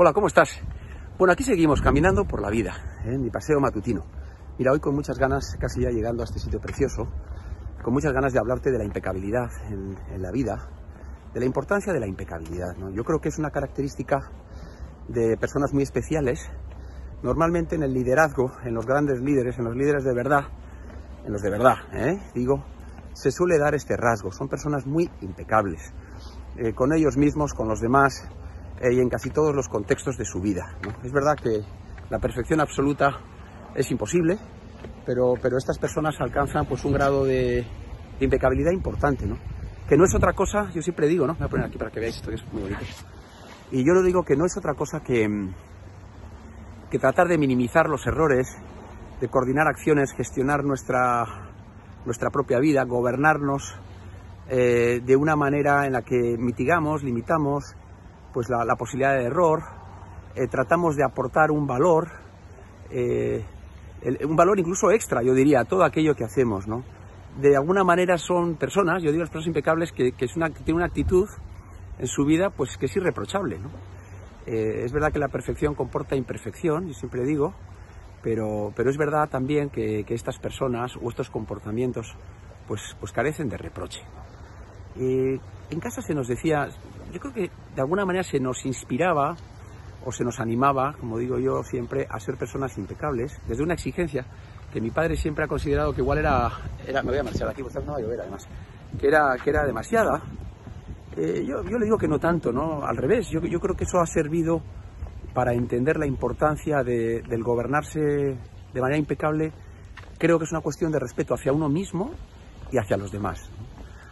Hola, ¿cómo estás? Bueno, aquí seguimos caminando por la vida, en ¿eh? mi paseo matutino. Mira, hoy con muchas ganas, casi ya llegando a este sitio precioso, con muchas ganas de hablarte de la impecabilidad en, la vida, de la importancia de la impecabilidad. Yo creo que es una característica de personas muy especiales. Normalmente en el liderazgo, en los grandes líderes, en los líderes de verdad, en los de verdad, ¿eh? digo, se suele dar este rasgo. Son personas muy impecables, eh, con ellos mismos, con los demás, eh, y en casi todos los contextos de su vida. Es verdad que la perfección absoluta es imposible, pero, pero estas personas alcanzan pues, un grado de, impecabilidad importante, ¿no? que no es otra cosa, yo siempre digo, ¿no? voy a poner aquí para que veáis esto que es muy bonito, y yo lo digo que no es otra cosa que, que tratar de minimizar los errores, de coordinar acciones, gestionar nuestra, nuestra propia vida, gobernarnos eh, de una manera en la que mitigamos, limitamos pues la, posibilidad de error, eh, tratamos de aportar un valor, eh, un valor incluso extra, yo diría, a todo aquello que hacemos, ¿no? De alguna manera son personas, yo digo las personas impecables, que, es una, tienen una actitud en su vida pues que es irreprochable. Eh, es verdad que la perfección comporta imperfección, yo siempre digo, pero, pero es verdad también que, que, estas personas o estos comportamientos pues, pues carecen de reproche. en casa se nos decía, yo creo que de alguna manera se nos inspiraba o se nos animaba, como digo yo siempre, a ser personas impecables, desde una exigencia que mi padre siempre ha considerado que igual era, era me voy a marchar aquí, porque no va a llover además, que era, que era demasiada. Eh, yo, yo, le digo que no tanto, ¿no? Al revés, yo, yo creo que eso ha servido para entender la importancia de, del gobernarse de manera impecable. Creo que es una cuestión de respeto hacia uno mismo y hacia los demás.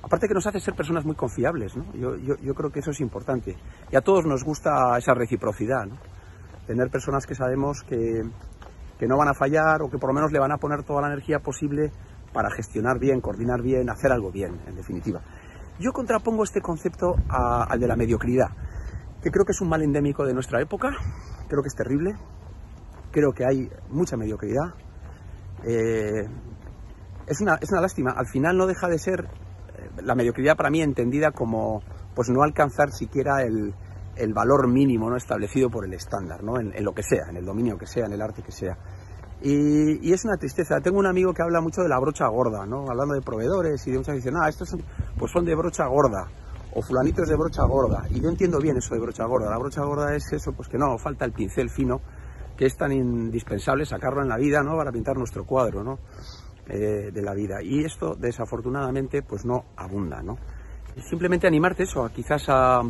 Aparte que nos hace ser personas muy confiables, ¿no? yo, creo que eso es importante. Y a todos nos gusta esa reciprocidad, ¿no? Tener personas que sabemos que, no van a fallar o que por lo menos le van a poner toda la energía posible para gestionar bien, coordinar bien, hacer algo bien, en definitiva. Yo contrapongo este concepto al de la mediocridad, que creo que es un mal endémico de nuestra época, creo que es terrible, creo que hay mucha mediocridad. Eh, es una lástima, al final no deja de ser la mediocridad para mí entendida como pues no alcanzar siquiera el, valor mínimo ¿no? establecido por el estándar, ¿no? En, lo que sea, en el dominio que sea, en el arte que sea. Y, es una tristeza. Tengo un amigo que habla mucho de la brocha gorda, ¿no? hablando de proveedores y de muchas dicen, ah, estos son, pues son de brocha gorda o fulanitos de brocha gorda. Y yo entiendo bien eso de brocha gorda. La brocha gorda es eso, pues que no, falta el pincel fino, que es tan indispensable sacarlo en la vida, ¿no? Para pintar nuestro cuadro, ¿no? Eh, de la vida. Y esto, desafortunadamente, pues no abunda, ¿no? Simplemente animarte eso, quizás a,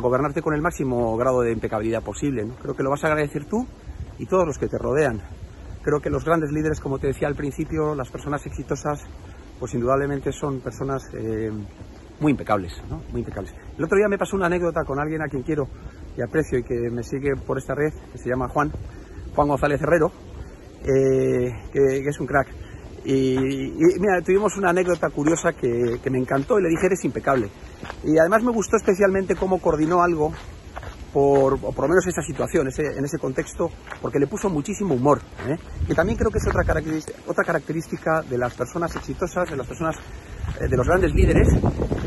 gobernarte con el máximo grado de impecabilidad posible, ¿no? Creo que lo vas a agradecer tú y todos los que te rodean. Creo que los grandes líderes, como te decía al principio, las personas exitosas, pues indudablemente son personas eh, muy impecables, ¿no? Muy impecables. El otro día me pasó una anécdota con alguien a quien quiero y aprecio y que me sigue por esta red, que se llama Juan, Juan González Herrero, eh, que, es un crack. Y, mira, tuvimos una anécdota curiosa que, me encantó y le dije, eres impecable. Y además me gustó especialmente cómo coordinó algo, por, por lo menos esta situación, en ese contexto, porque le puso muchísimo humor. ¿eh? Que también creo que es otra característica, otra característica de las personas exitosas, de las personas, eh, de los grandes líderes,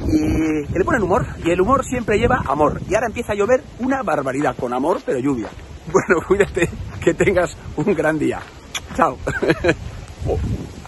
y que le ponen humor, y el humor siempre lleva amor. Y ahora empieza a llover una barbaridad, con amor, pero lluvia. Bueno, cuídate, que tengas un gran día. Chao. Oh.